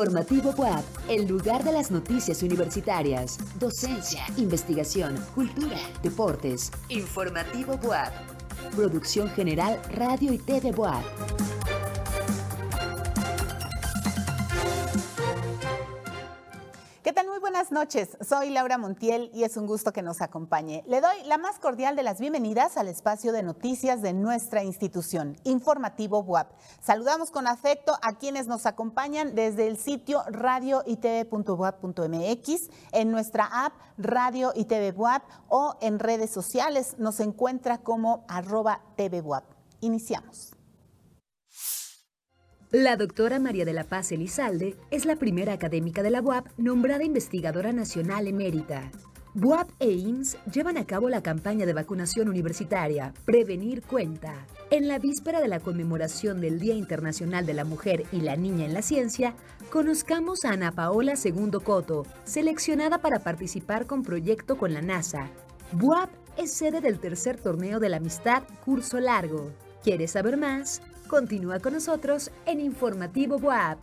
Informativo WAP, el lugar de las noticias universitarias, docencia, investigación, cultura, deportes. Informativo WAP. Producción General Radio y TV WAP. Buenas noches. Soy Laura Montiel y es un gusto que nos acompañe. Le doy la más cordial de las bienvenidas al espacio de noticias de nuestra institución, Informativo WAP. Saludamos con afecto a quienes nos acompañan desde el sitio radioitv.wap.mx, en nuestra app Radio y TV WAP o en redes sociales. Nos encuentra como arroba TV WAP. Iniciamos. La doctora María de la Paz Elizalde es la primera académica de la UAP nombrada investigadora nacional emérita. UAP e IMSS llevan a cabo la campaña de vacunación universitaria Prevenir Cuenta. En la víspera de la conmemoración del Día Internacional de la Mujer y la Niña en la Ciencia, conozcamos a Ana Paola Segundo Coto, seleccionada para participar con proyecto con la NASA. BUAP es sede del tercer torneo de la amistad Curso Largo. ¿Quieres saber más? Continúa con nosotros en Informativo WAP.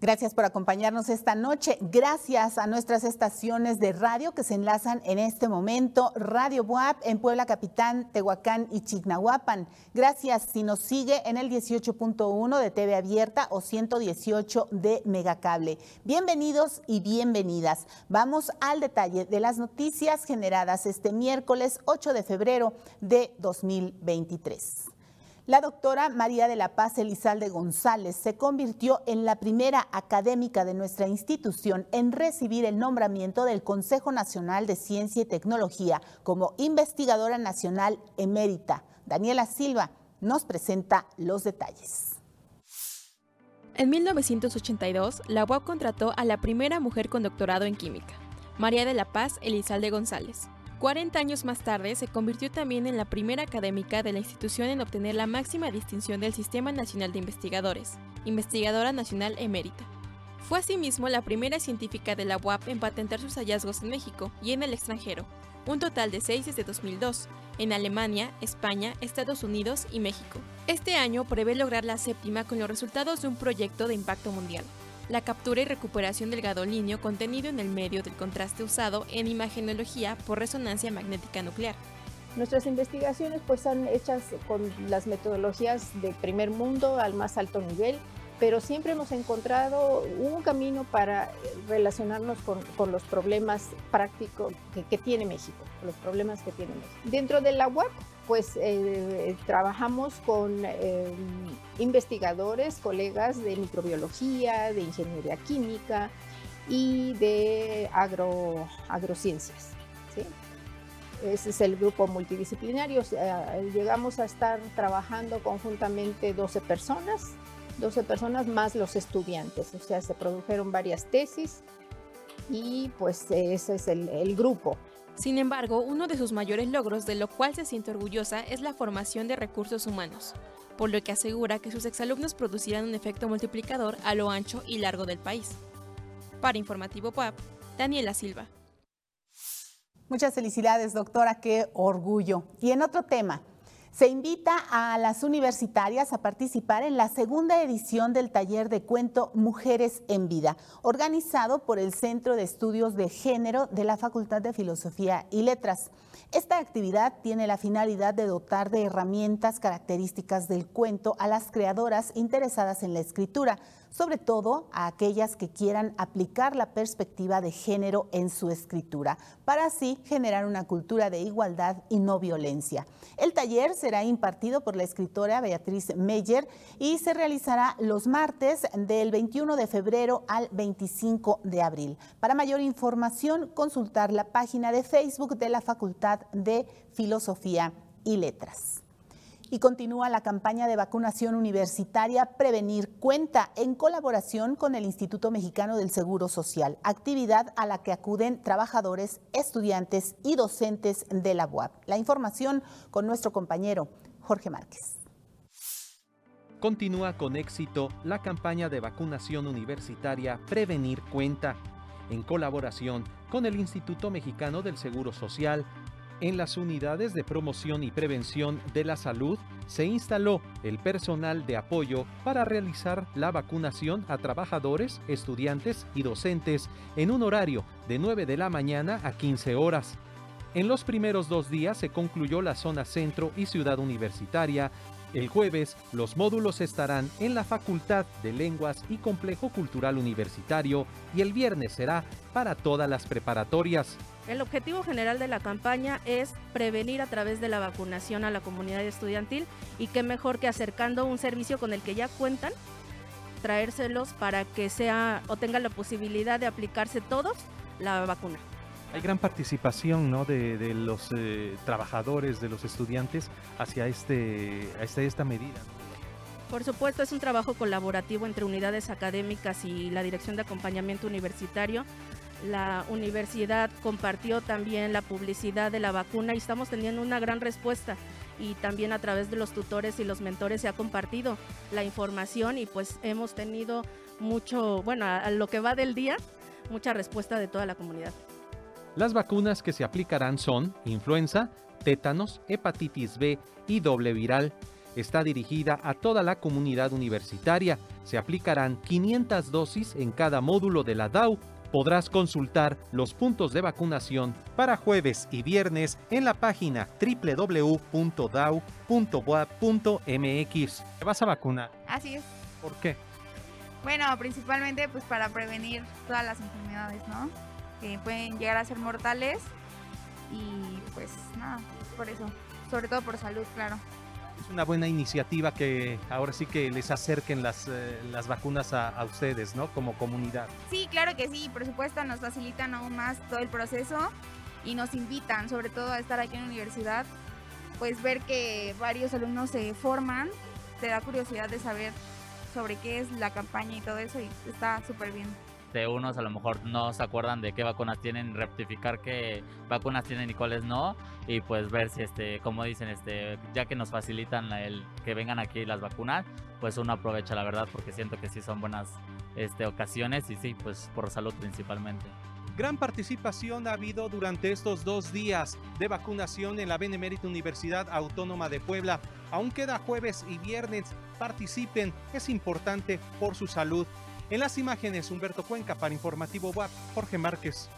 Gracias por acompañarnos esta noche. Gracias a nuestras estaciones de radio que se enlazan en este momento. Radio WAP en Puebla Capitán, Tehuacán y Chignahuapan. Gracias si nos sigue en el 18.1 de TV Abierta o 118 de Megacable. Bienvenidos y bienvenidas. Vamos al detalle de las noticias generadas este miércoles 8 de febrero de 2023. La doctora María de la Paz Elizalde González se convirtió en la primera académica de nuestra institución en recibir el nombramiento del Consejo Nacional de Ciencia y Tecnología como investigadora nacional emérita. Daniela Silva nos presenta los detalles. En 1982, la UAP contrató a la primera mujer con doctorado en química, María de la Paz Elizalde González. 40 años más tarde se convirtió también en la primera académica de la institución en obtener la máxima distinción del Sistema Nacional de Investigadores, Investigadora Nacional Emérita. Fue asimismo la primera científica de la UAP en patentar sus hallazgos en México y en el extranjero, un total de seis desde 2002, en Alemania, España, Estados Unidos y México. Este año prevé lograr la séptima con los resultados de un proyecto de impacto mundial la captura y recuperación del gadolinio contenido en el medio del contraste usado en imagenología por resonancia magnética nuclear. Nuestras investigaciones pues son hechas con las metodologías de primer mundo al más alto nivel, pero siempre hemos encontrado un camino para relacionarnos con, los problemas prácticos que, tiene México, los problemas que tiene México. Dentro de la web pues eh, trabajamos con eh, investigadores, colegas de microbiología, de ingeniería química y de agro, agrociencias. Ese es el grupo multidisciplinario. llegamos a estar trabajando conjuntamente 12 personas, 12 personas más los estudiantes. O sea, se produjeron varias tesis y pues ese es el grupo. Sin embargo, uno de sus mayores logros, de lo cual se siente orgullosa, es la formación de recursos humanos, por lo que asegura que sus exalumnos producirán un efecto multiplicador a lo ancho y largo del país. Para Informativo PAP, Daniela Silva. Muchas felicidades, doctora, qué orgullo. Y en otro tema, se invita a las universitarias a participar en la segunda edición del taller de cuento Mujeres en Vida, organizado por el Centro de Estudios de Género de la Facultad de Filosofía y Letras. Esta actividad tiene la finalidad de dotar de herramientas características del cuento a las creadoras interesadas en la escritura, sobre todo a aquellas que quieran aplicar la perspectiva de género en su escritura, para así generar una cultura de igualdad y no violencia. El taller será impartido por la escritora Beatriz Meyer y se realizará los martes del 21 de febrero al 25 de abril. Para mayor información, consultar la página de Facebook de la Facultad de Filosofía y Letras. Y continúa la campaña de vacunación universitaria Prevenir Cuenta en colaboración con el Instituto Mexicano del Seguro Social, actividad a la que acuden trabajadores, estudiantes y docentes de la UAP. La información con nuestro compañero Jorge Márquez. Continúa con éxito la campaña de vacunación universitaria Prevenir Cuenta en colaboración con el Instituto Mexicano del Seguro Social En las unidades de promoción y prevención de la salud se instaló el personal de apoyo para realizar la vacunación a trabajadores, estudiantes y docentes en un horario de 9 de la mañana a 15 horas. En los primeros dos días se concluyó la zona centro y ciudad universitaria. El jueves, los módulos estarán en la Facultad de Lenguas y Complejo Cultural Universitario y el viernes será para todas las preparatorias. El objetivo general de la campaña es prevenir a través de la vacunación a la comunidad estudiantil y qué mejor que acercando un servicio con el que ya cuentan, traérselos para que sea o tengan la posibilidad de aplicarse todos la vacuna. Hay gran participación ¿no? de, los eh, trabajadores, de los estudiantes hacia este, este esta medida. Por supuesto, es un trabajo colaborativo entre unidades académicas y la Dirección de Acompañamiento Universitario la universidad compartió también la publicidad de la vacuna y estamos teniendo una gran respuesta y también a través de los tutores y los mentores se ha compartido la información y pues hemos tenido mucho, bueno, a, lo que va del día, mucha respuesta de toda la comunidad. Las vacunas que se aplicarán son influenza, tétanos, hepatitis B y doble viral. Está dirigida a toda la comunidad universitaria. Se aplicarán 500 dosis en cada módulo de la DAO podrás consultar los puntos de vacunación para jueves y viernes en la página www.dau.boa.mx. ¿Te vas a vacunar? Así es. ¿Por qué? Bueno, principalmente pues para prevenir todas las enfermedades, ¿no? Que pueden llegar a ser mortales y pues nada, por eso, sobre todo por salud, claro es una buena iniciativa que ahora sí que les acerquen las, eh, las vacunas a, ustedes, ¿no? Como comunidad. Sí, claro que sí, por supuesto, nos facilitan aún más todo el proceso y nos invitan, sobre todo a estar aquí en la universidad, pues ver que varios alumnos se forman, te da curiosidad de saber sobre qué es la campaña y todo eso y está súper bien. De unos a lo mejor no se acuerdan de qué vacunas tienen, rectificar qué vacunas tienen y cuáles no, y pues ver si, este, como dicen, este, ya que nos facilitan el que vengan aquí las vacunas, pues uno aprovecha la verdad porque siento que sí son buenas este, ocasiones y sí, pues por salud principalmente. Gran participación ha habido durante estos dos días de vacunación en la Benemérita Universidad Autónoma de Puebla. Aún queda jueves y viernes. Participen, es importante por su salud. En las imágenes, Humberto Cuenca para Informativo WAP, Jorge Márquez.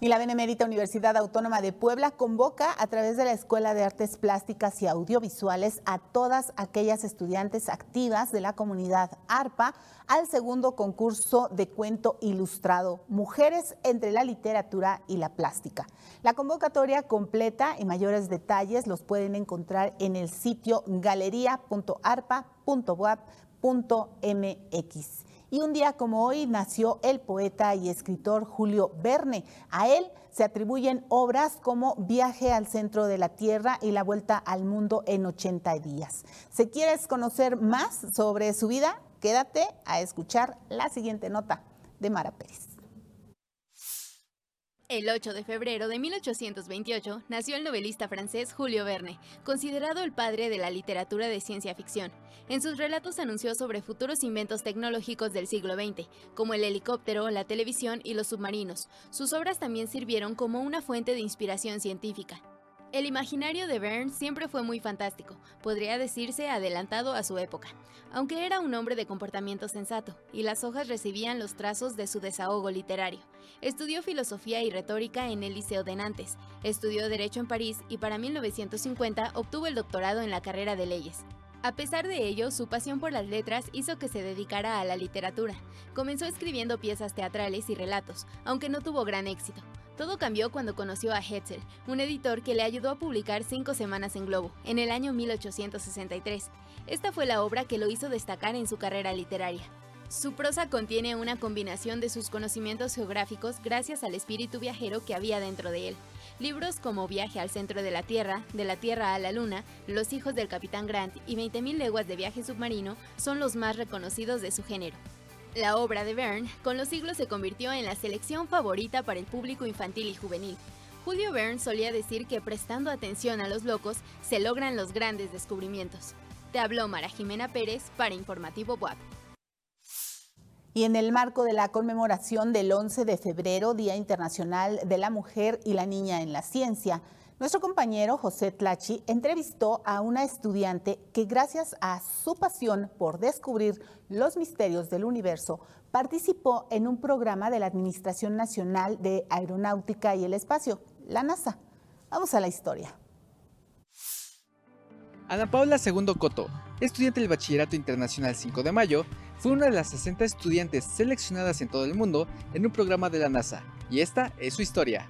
Y la Benemérita Universidad Autónoma de Puebla convoca a través de la Escuela de Artes Plásticas y Audiovisuales a todas aquellas estudiantes activas de la comunidad ARPA al segundo concurso de cuento ilustrado Mujeres entre la literatura y la plástica. La convocatoria completa y mayores detalles los pueden encontrar en el sitio Y un día como hoy nació el poeta y escritor Julio Verne. A él se atribuyen obras como Viaje al centro de la Tierra y La vuelta al mundo en 80 días. Si quieres conocer más sobre su vida, quédate a escuchar la siguiente nota de Mara Pérez. El 8 de febrero de 1828 nació el novelista francés Julio Verne, considerado el padre de la literatura de ciencia ficción. En sus relatos anunció sobre futuros inventos tecnológicos del siglo XX, como el helicóptero, la televisión y los submarinos. Sus obras también sirvieron como una fuente de inspiración científica. El imaginario de Verne siempre fue muy fantástico, podría decirse adelantado a su época, aunque era un hombre de comportamiento sensato, y las hojas recibían los trazos de su desahogo literario. Estudió filosofía y retórica en el Liceo de Nantes, estudió Derecho en París y para 1950 obtuvo el doctorado en la carrera de leyes. A pesar de ello, su pasión por las letras hizo que se dedicara a la literatura. Comenzó escribiendo piezas teatrales y relatos, aunque no tuvo gran éxito. Todo cambió cuando conoció a Hetzel, un editor que le ayudó a publicar Cinco Semanas en Globo, en el año 1863. Esta fue la obra que lo hizo destacar en su carrera literaria. Su prosa contiene una combinación de sus conocimientos geográficos gracias al espíritu viajero que había dentro de él. Libros como Viaje al centro de la Tierra, De la Tierra a la Luna, Los hijos del Capitán Grant y 20.000 leguas de viaje submarino son los más reconocidos de su género. La obra de Verne con los siglos se convirtió en la selección favorita para el público infantil y juvenil. Julio Verne solía decir que prestando atención a los locos se logran los grandes descubrimientos. Te habló Mara Jimena Pérez para Informativo WAP. Y en el marco de la conmemoración del 11 de febrero, Día Internacional de la Mujer y la Niña en la Ciencia, nuestro compañero José Tlachi entrevistó a una estudiante que gracias a su pasión por descubrir los misterios del universo, participó en un programa de la Administración Nacional de Aeronáutica y el Espacio, la NASA. Vamos a la historia. Ana Paula Segundo Coto, estudiante del Bachillerato Internacional 5 de Mayo, fue una de las 60 estudiantes seleccionadas en todo el mundo en un programa de la NASA, y esta es su historia.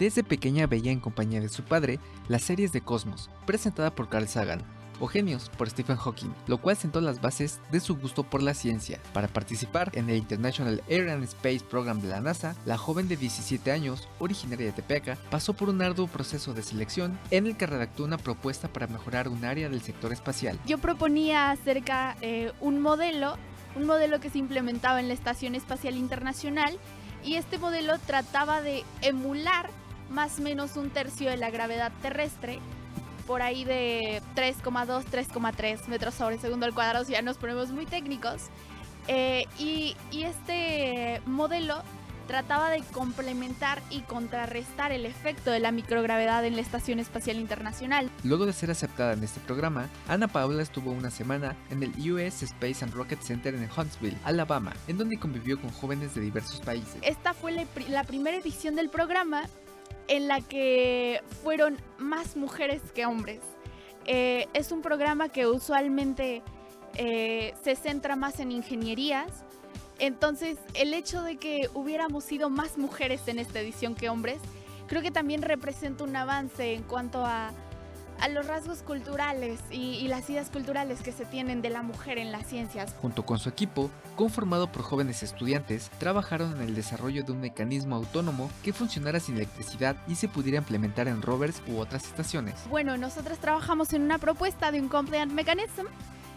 Desde pequeña veía en compañía de su padre las series de Cosmos, presentada por Carl Sagan, o Genios por Stephen Hawking, lo cual sentó las bases de su gusto por la ciencia. Para participar en el International Air and Space Program de la NASA, la joven de 17 años, originaria de Tepeaca, pasó por un arduo proceso de selección en el que redactó una propuesta para mejorar un área del sector espacial. Yo proponía acerca eh, un modelo, un modelo que se implementaba en la Estación Espacial Internacional y este modelo trataba de emular más o menos un tercio de la gravedad terrestre por ahí de 3,2, 3,3 metros sobre segundo al cuadrado, si ya nos ponemos muy técnicos. Eh, y, y este modelo trataba de complementar y contrarrestar el efecto de la microgravedad en la Estación Espacial Internacional. Luego de ser aceptada en este programa, Ana Paula estuvo una semana en el US Space and Rocket Center en Huntsville, Alabama, en donde convivió con jóvenes de diversos países. Esta fue la, la primera edición del programa en la que fueron más mujeres que hombres. Eh, es un programa que usualmente eh, se centra más en ingenierías. Entonces, el hecho de que hubiéramos sido más mujeres en esta edición que hombres, creo que también representa un avance en cuanto a a los rasgos culturales y, las ideas culturales que se tienen de la mujer en las ciencias. Junto con su equipo, conformado por jóvenes estudiantes, trabajaron en el desarrollo de un mecanismo autónomo que funcionara sin electricidad y se pudiera implementar en rovers u otras estaciones. Bueno, nosotros trabajamos en una propuesta de un compliant mechanism.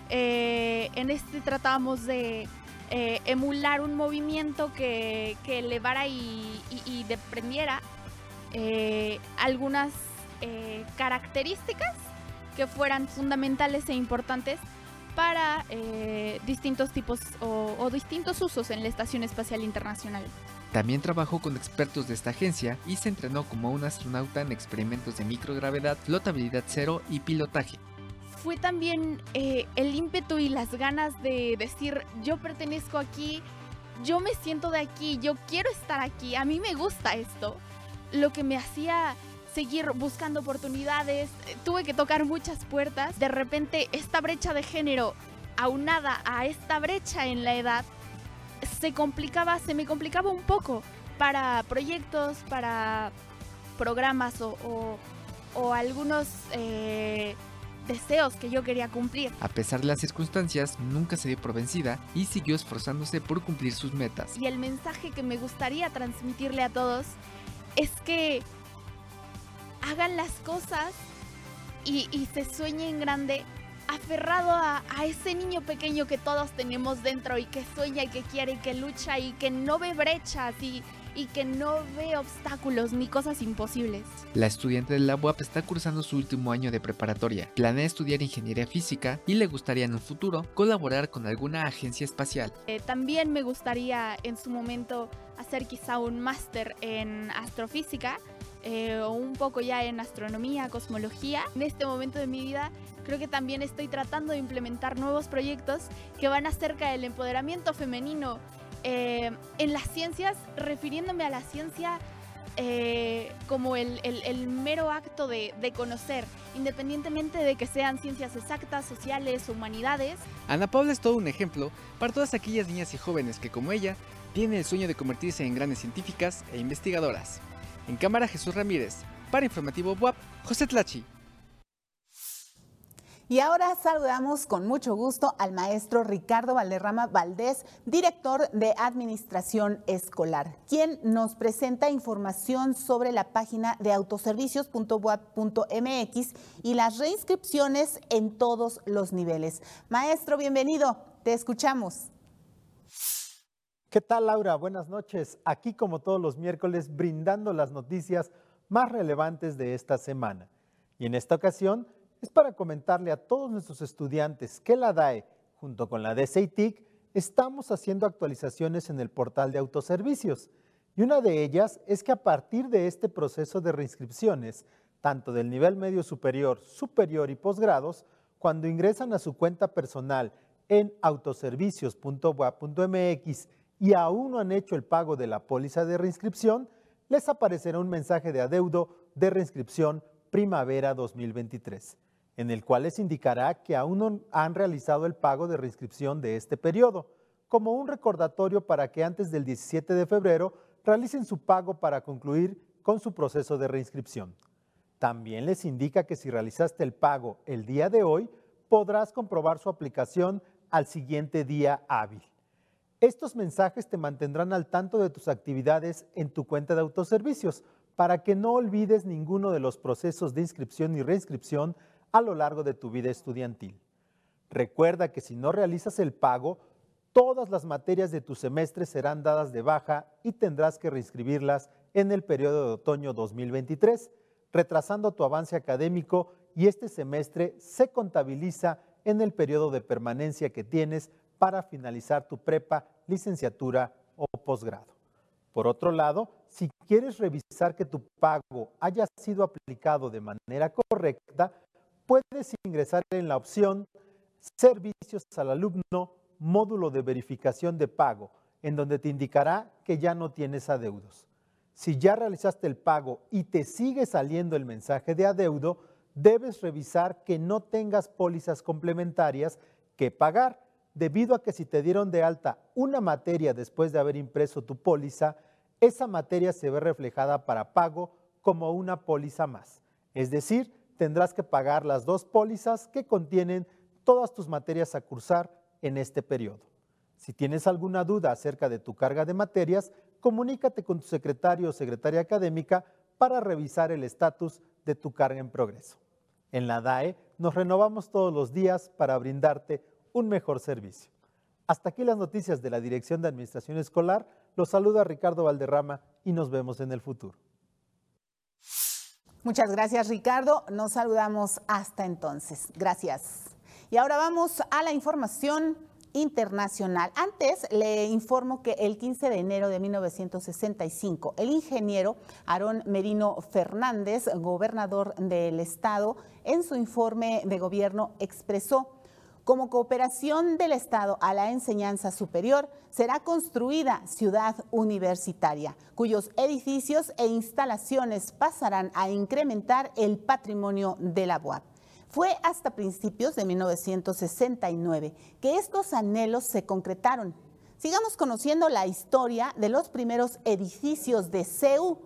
Eh, en este tratamos de eh, emular un movimiento que, elevara y, y, deprendiera eh, algunas eh, características que fueran fundamentales e importantes para eh, distintos tipos o, distintos usos en la Estación Espacial Internacional. También trabajó con expertos de esta agencia y se entrenó como un astronauta en experimentos de microgravedad, flotabilidad cero y pilotaje. Fue también eh, el ímpetu y las ganas de decir yo pertenezco aquí, yo me siento de aquí, yo quiero estar aquí, a mí me gusta esto, lo que me hacía seguir buscando oportunidades, tuve que tocar muchas puertas. De repente esta brecha de género aunada a esta brecha en la edad se complicaba, se me complicaba un poco para proyectos, para programas o, algunos eh, deseos que yo quería cumplir. A pesar de las circunstancias, nunca se dio por vencida y siguió esforzándose por cumplir sus metas. Y el mensaje que me gustaría transmitirle a todos es que hagan las cosas y, se sueñen grande, aferrado a, ese niño pequeño que todos tenemos dentro y que sueña y que quiere y que lucha y que no ve brechas y, y que no ve obstáculos ni cosas imposibles. La estudiante de la UAP está cursando su último año de preparatoria. Planea estudiar ingeniería física y le gustaría en el futuro colaborar con alguna agencia espacial. Eh, también me gustaría en su momento hacer quizá un máster en astrofísica eh, un poco ya en astronomía, cosmología. En este momento de mi vida creo que también estoy tratando de implementar nuevos proyectos que van acerca del empoderamiento femenino eh, en las ciencias, refiriéndome a la ciencia eh, como el, mero acto de, de, conocer, independientemente de que sean ciencias exactas, sociales, humanidades. Ana Paula es todo un ejemplo para todas aquellas niñas y jóvenes que como ella tienen el sueño de convertirse en grandes científicas e investigadoras. En cámara Jesús Ramírez. Para Informativo WAP, José Tlachi. Y ahora saludamos con mucho gusto al maestro Ricardo Valderrama Valdés, director de Administración Escolar, quien nos presenta información sobre la página de autoservicios.wap.mx y las reinscripciones en todos los niveles. Maestro, bienvenido, te escuchamos. ¿Qué tal, Laura? Buenas noches. Aquí, como todos los miércoles, brindando las noticias más relevantes de esta semana. Y en esta ocasión es para comentarle a todos nuestros estudiantes que la DAE, junto con la DCITIC, estamos haciendo actualizaciones en el portal de autoservicios. Y una de ellas es que a partir de este proceso de reinscripciones, tanto del nivel medio superior, superior y posgrados, cuando ingresan a su cuenta personal en autoservicios.boa.mx y aún no han hecho el pago de la póliza de reinscripción, les aparecerá un mensaje de adeudo de reinscripción primavera 2023, en el cual les indicará que aún no han realizado el pago de reinscripción de este periodo, como un recordatorio para que antes del 17 de febrero realicen su pago para concluir con su proceso de reinscripción. También les indica que si realizaste el pago el día de hoy, podrás comprobar su aplicación al siguiente día hábil. Estos mensajes te mantendrán al tanto de tus actividades en tu cuenta de autoservicios para que no olvides ninguno de los procesos de inscripción y reinscripción a lo largo de tu vida estudiantil. Recuerda que si no realizas el pago, todas las materias de tu semestre serán dadas de baja y tendrás que reinscribirlas en el periodo de otoño 2023, retrasando tu avance académico y este semestre se contabiliza en el periodo de permanencia que tienes para finalizar tu prepa, licenciatura o posgrado. Por otro lado, si quieres revisar que tu pago haya sido aplicado de manera correcta, puedes ingresar en la opción Servicios al alumno módulo de verificación de pago, en donde te indicará que ya no tienes adeudos. Si ya realizaste el pago y te sigue saliendo el mensaje de adeudo, debes revisar que no tengas pólizas complementarias que pagar, debido a que si te dieron de alta una materia después de haber impreso tu póliza, esa materia se ve reflejada para pago como una póliza más. Es decir, tendrás que pagar las dos pólizas que contienen todas tus materias a cursar en este periodo. Si tienes alguna duda acerca de tu carga de materias, comunícate con tu secretario o secretaria académica para revisar el estatus de tu carga en progreso. En la DAE nos renovamos todos los días para brindarte un mejor servicio. Hasta aquí las noticias de la Dirección de Administración Escolar. Los saluda Ricardo Valderrama y nos vemos en el futuro. Muchas gracias Ricardo. Nos saludamos hasta entonces. Gracias. Y ahora vamos a la información internacional. Antes le informo que el 15 de enero de 1965, el ingeniero Aarón Merino Fernández, gobernador del estado, en su informe de gobierno expresó como cooperación del Estado a la enseñanza superior, será construida ciudad universitaria, cuyos edificios e instalaciones pasarán a incrementar el patrimonio de la UAP. Fue hasta principios de 1969 que estos anhelos se concretaron. Sigamos conociendo la historia de los primeros edificios de CEU.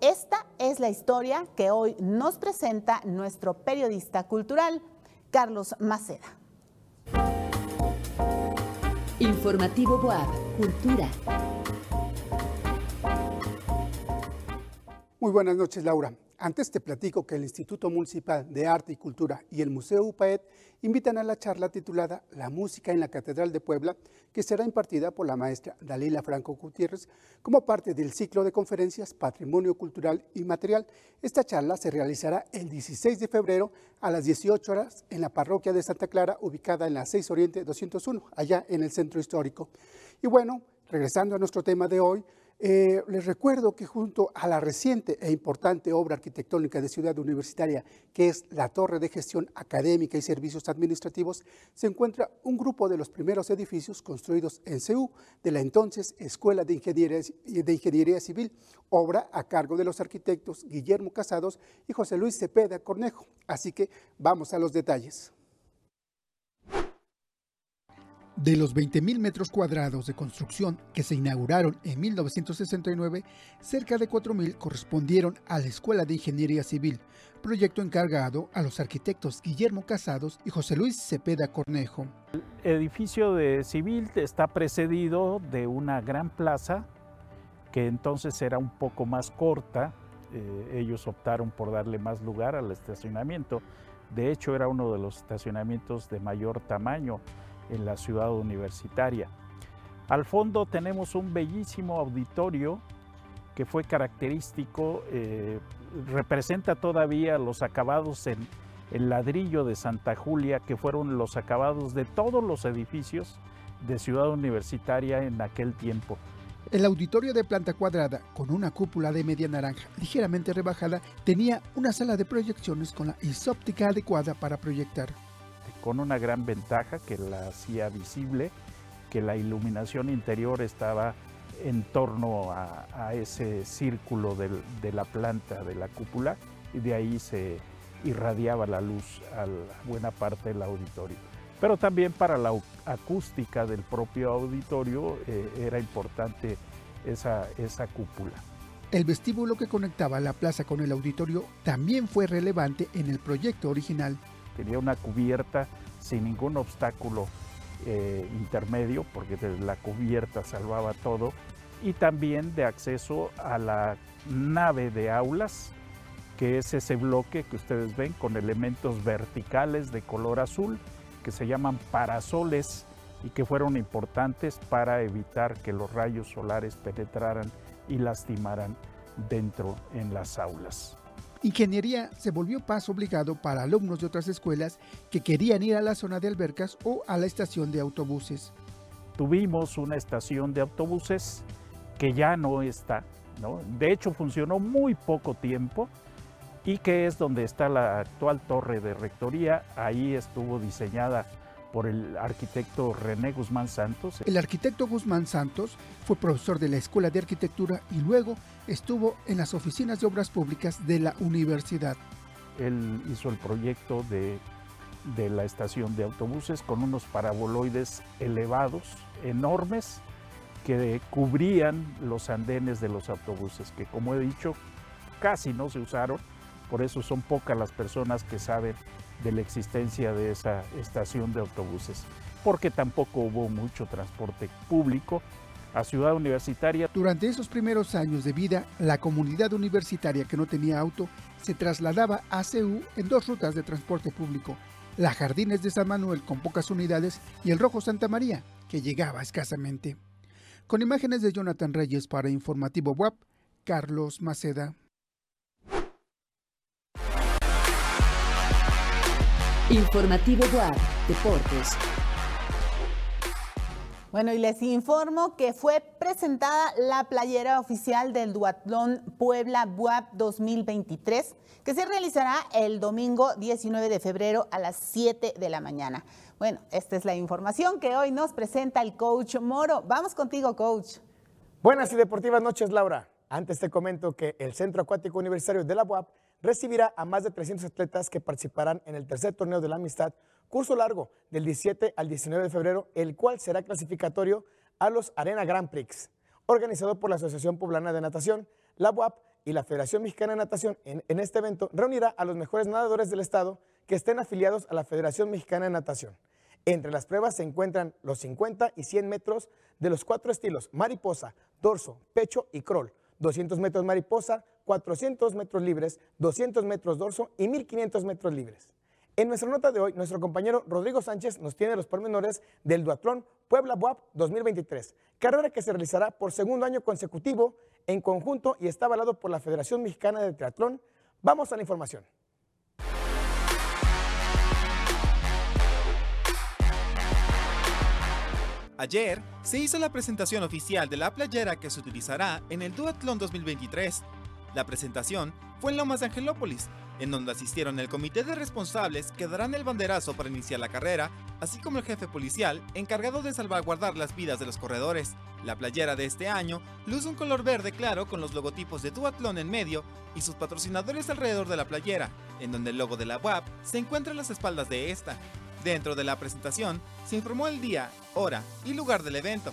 Esta es la historia que hoy nos presenta nuestro periodista cultural, Carlos Maceda. Informativo Boab, Cultura. Muy buenas noches, Laura. Antes te platico que el Instituto Municipal de Arte y Cultura y el Museo UPAED invitan a la charla titulada La música en la Catedral de Puebla, que será impartida por la maestra Dalila Franco Gutiérrez como parte del ciclo de conferencias Patrimonio Cultural y Material. Esta charla se realizará el 16 de febrero a las 18 horas en la parroquia de Santa Clara, ubicada en la 6 Oriente 201, allá en el centro histórico. Y bueno, regresando a nuestro tema de hoy, eh, les recuerdo que junto a la reciente e importante obra arquitectónica de Ciudad Universitaria, que es la Torre de Gestión Académica y Servicios Administrativos, se encuentra un grupo de los primeros edificios construidos en CEU de la entonces Escuela de Ingeniería, de Ingeniería Civil, obra a cargo de los arquitectos Guillermo Casados y José Luis Cepeda Cornejo. Así que vamos a los detalles. De los 20.000 metros cuadrados de construcción que se inauguraron en 1969, cerca de 4.000 correspondieron a la Escuela de Ingeniería Civil, proyecto encargado a los arquitectos Guillermo Casados y José Luis Cepeda Cornejo. El edificio de civil está precedido de una gran plaza que entonces era un poco más corta. Eh, ellos optaron por darle más lugar al estacionamiento. De hecho, era uno de los estacionamientos de mayor tamaño en la ciudad universitaria. Al fondo tenemos un bellísimo auditorio que fue característico, eh, representa todavía los acabados en el ladrillo de Santa Julia, que fueron los acabados de todos los edificios de Ciudad Universitaria en aquel tiempo. El auditorio de planta cuadrada, con una cúpula de media naranja ligeramente rebajada, tenía una sala de proyecciones con la isóptica adecuada para proyectar. Con una gran ventaja que la hacía visible, que la iluminación interior estaba en torno a, ese círculo de la planta de la cúpula y de ahí se irradiaba la luz a buena parte del auditorio. Pero también para la acústica del propio auditorio eh, era importante esa, esa cúpula. El vestíbulo que conectaba la plaza con el auditorio también fue relevante en el proyecto original. Tenía una cubierta sin ningún obstáculo eh, intermedio, porque desde la cubierta salvaba todo, y también de acceso a la nave de aulas, que es ese bloque que ustedes ven con elementos verticales de color azul que se llaman parasoles y que fueron importantes para evitar que los rayos solares penetraran y lastimaran dentro en las aulas. Ingeniería se volvió paso obligado para alumnos de otras escuelas que querían ir a la zona de albercas o a la estación de autobuses. Tuvimos una estación de autobuses que ya no está, ¿no? de hecho funcionó muy poco tiempo y que es donde está la actual torre de rectoría. Ahí estuvo diseñada por el arquitecto René Guzmán Santos. El arquitecto Guzmán Santos fue profesor de la Escuela de Arquitectura y luego estuvo en las oficinas de obras públicas de la universidad. Él hizo el proyecto de, de la estación de autobuses con unos paraboloides elevados, enormes, que cubrían los andenes de los autobuses, que como he dicho, casi no se usaron por eso son pocas las personas que saben de la existencia de esa estación de autobuses, porque tampoco hubo mucho transporte público a Ciudad Universitaria. Durante esos primeros años de vida, la comunidad universitaria que no tenía auto se trasladaba a CEU en dos rutas de transporte público, la Jardines de San Manuel con pocas unidades y el Rojo Santa María, que llegaba escasamente. Con imágenes de Jonathan Reyes para Informativo WAP, Carlos Maceda. Informativo WAP Deportes. Bueno, y les informo que fue presentada la playera oficial del Duatlón Puebla WAP 2023, que se realizará el domingo 19 de febrero a las 7 de la mañana. Bueno, esta es la información que hoy nos presenta el coach Moro. Vamos contigo, coach. Buenas y deportivas noches, Laura. Antes te comento que el Centro Acuático Universitario de la UAP recibirá a más de 300 atletas que participarán en el tercer torneo de la amistad, curso largo del 17 al 19 de febrero, el cual será clasificatorio a los Arena Grand Prix, organizado por la Asociación Poblana de Natación, la UAP y la Federación Mexicana de Natación. En, en este evento reunirá a los mejores nadadores del estado que estén afiliados a la Federación Mexicana de Natación. Entre las pruebas se encuentran los 50 y 100 metros de los cuatro estilos, mariposa, dorso, pecho y crawl, 200 metros mariposa, 400 metros libres, 200 metros dorso y 1500 metros libres. En nuestra nota de hoy, nuestro compañero Rodrigo Sánchez nos tiene los pormenores del Duatlón Puebla BUAP 2023, carrera que se realizará por segundo año consecutivo en conjunto y está avalado por la Federación Mexicana de Triatlón. Vamos a la información. Ayer se hizo la presentación oficial de la playera que se utilizará en el Duatlón 2023. La presentación fue en Lomas de Angelópolis, en donde asistieron el comité de responsables que darán el banderazo para iniciar la carrera, así como el jefe policial encargado de salvaguardar las vidas de los corredores. La playera de este año luce un color verde claro con los logotipos de Duatlón en medio y sus patrocinadores alrededor de la playera, en donde el logo de la UAP se encuentra en las espaldas de esta. Dentro de la presentación se informó el día, hora y lugar del evento,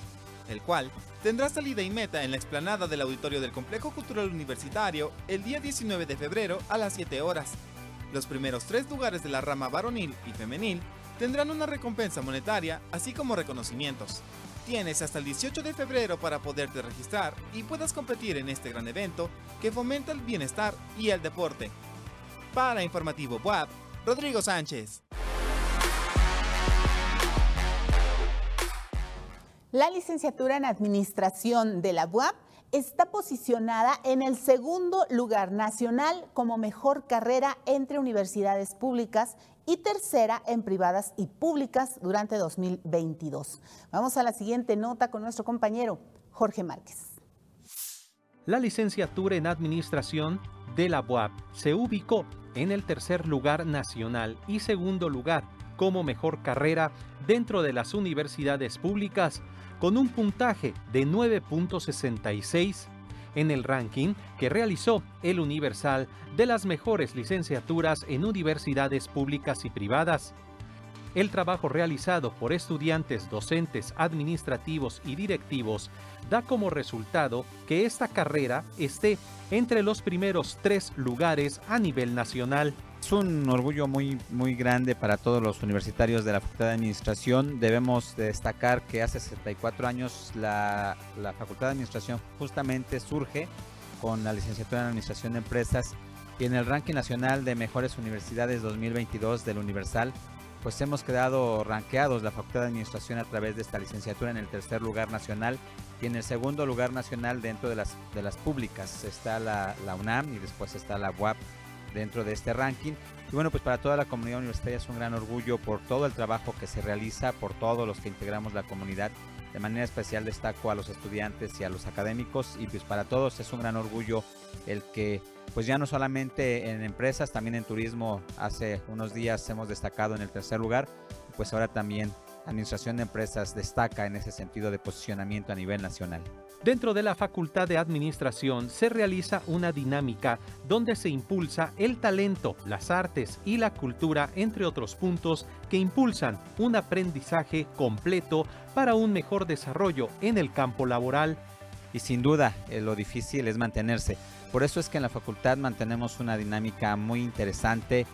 el cual tendrá salida y meta en la explanada del auditorio del Complejo Cultural Universitario el día 19 de febrero a las 7 horas. Los primeros tres lugares de la rama varonil y femenil tendrán una recompensa monetaria, así como reconocimientos. Tienes hasta el 18 de febrero para poderte registrar y puedas competir en este gran evento que fomenta el bienestar y el deporte. Para Informativo WAP, Rodrigo Sánchez. La licenciatura en Administración de la UAP está posicionada en el segundo lugar nacional como mejor carrera entre universidades públicas y tercera en privadas y públicas durante 2022. Vamos a la siguiente nota con nuestro compañero Jorge Márquez. La licenciatura en Administración de la UAP se ubicó en el tercer lugar nacional y segundo lugar como mejor carrera dentro de las universidades públicas con un puntaje de 9.66 en el ranking que realizó el Universal de las mejores licenciaturas en universidades públicas y privadas. El trabajo realizado por estudiantes, docentes, administrativos y directivos da como resultado que esta carrera esté entre los primeros tres lugares a nivel nacional. Es un orgullo muy, muy grande para todos los universitarios de la Facultad de Administración. Debemos destacar que hace 64 años la, Facultad de Administración justamente surge con la licenciatura en Administración de Empresas y en el ranking nacional de mejores universidades 2022 del Universal pues hemos quedado ranqueados la Facultad de Administración a través de esta licenciatura en el tercer lugar nacional y en el segundo lugar nacional dentro de las, de las públicas. Está la, la UNAM y después está la UAP dentro de este ranking. Y bueno, pues para toda la comunidad universitaria es un gran orgullo por todo el trabajo que se realiza, por todos los que integramos la comunidad. De manera especial destaco a los estudiantes y a los académicos y pues para todos es un gran orgullo el que pues ya no solamente en empresas, también en turismo. Hace unos días hemos destacado en el tercer lugar, pues ahora también Administración de Empresas destaca en ese sentido de posicionamiento a nivel nacional. Dentro de la Facultad de Administración se realiza una dinámica donde se impulsa el talento, las artes y la cultura, entre otros puntos que impulsan un aprendizaje completo para un mejor desarrollo en el campo laboral. Y sin duda, eh, lo difícil es mantenerse. Por eso es que en la facultad mantenemos una dinámica muy interesante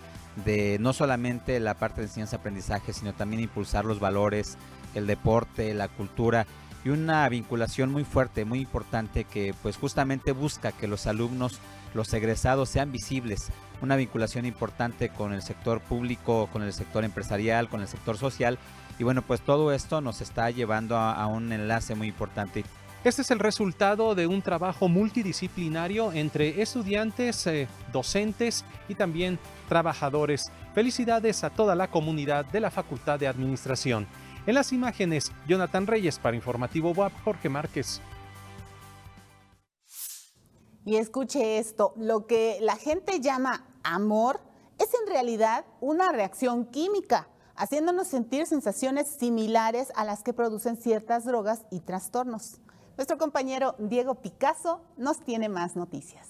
de no solamente la parte de enseñanza-aprendizaje, sino también impulsar los valores, el deporte, la cultura y una vinculación muy fuerte, muy importante que pues justamente busca que los alumnos, los egresados sean visibles, una vinculación importante con el sector público, con el sector empresarial, con el sector social. Y bueno pues todo esto nos está llevando a, a un enlace muy importante este es el resultado de un trabajo multidisciplinario entre estudiantes, eh, docentes y también trabajadores. Felicidades a toda la comunidad de la Facultad de Administración. En las imágenes, Jonathan Reyes para Informativo WAP, Jorge Márquez. Y escuche esto, lo que la gente llama amor es en realidad una reacción química, haciéndonos sentir sensaciones similares a las que producen ciertas drogas y trastornos. Nuestro compañero Diego Picasso nos tiene más noticias.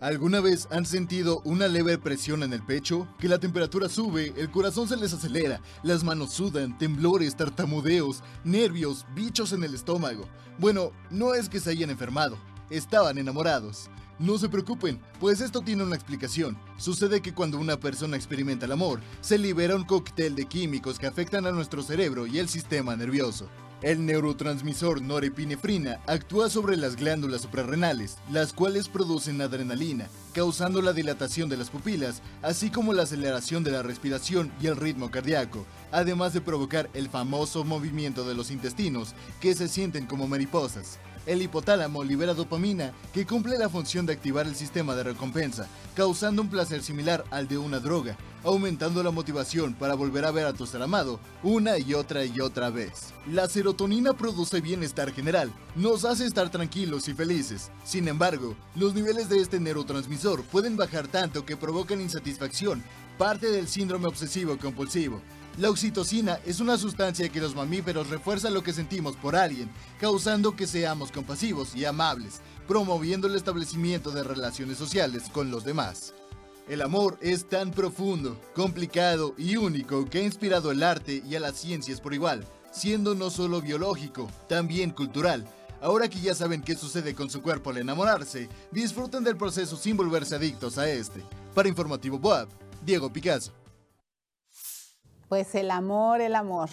¿Alguna vez han sentido una leve presión en el pecho? Que la temperatura sube, el corazón se les acelera, las manos sudan, temblores, tartamudeos, nervios, bichos en el estómago. Bueno, no es que se hayan enfermado, estaban enamorados. No se preocupen, pues esto tiene una explicación. Sucede que cuando una persona experimenta el amor, se libera un cóctel de químicos que afectan a nuestro cerebro y el sistema nervioso. El neurotransmisor norepinefrina actúa sobre las glándulas suprarrenales, las cuales producen adrenalina, causando la dilatación de las pupilas, así como la aceleración de la respiración y el ritmo cardíaco, además de provocar el famoso movimiento de los intestinos, que se sienten como mariposas. El hipotálamo libera dopamina, que cumple la función de activar el sistema de recompensa, causando un placer similar al de una droga, aumentando la motivación para volver a ver a tu ser amado una y otra y otra vez. La serotonina produce bienestar general, nos hace estar tranquilos y felices. Sin embargo, los niveles de este neurotransmisor pueden bajar tanto que provocan insatisfacción, parte del síndrome obsesivo compulsivo. La oxitocina es una sustancia que los mamíferos refuerza lo que sentimos por alguien, causando que seamos compasivos y amables, promoviendo el establecimiento de relaciones sociales con los demás. El amor es tan profundo, complicado y único que ha inspirado el arte y a las ciencias por igual, siendo no solo biológico, también cultural. Ahora que ya saben qué sucede con su cuerpo al enamorarse, disfruten del proceso sin volverse adictos a este. Para Informativo Boab, Diego Picasso. Pues el amor, el amor.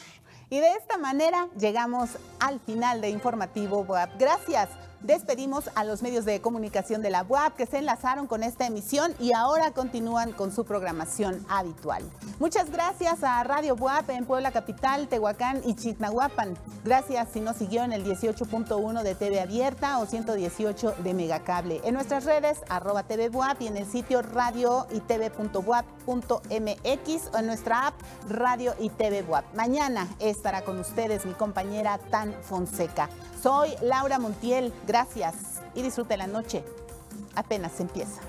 Y de esta manera llegamos al final de Informativo Boab. Gracias Despedimos a los medios de comunicación de la UAP que se enlazaron con esta emisión y ahora continúan con su programación habitual. Muchas gracias a Radio UAP en Puebla Capital, Tehuacán y Chignahuapan. Gracias si nos siguió en el 18.1 de TV Abierta o 118 de Megacable. En nuestras redes, arroba TV UAP y en el sitio radio y tv.wap.mx o en nuestra app Radio y TV UAP. Mañana estará con ustedes mi compañera Tan Fonseca. Soy Laura Montiel, Gracias y disfrute la noche. Apenas empieza.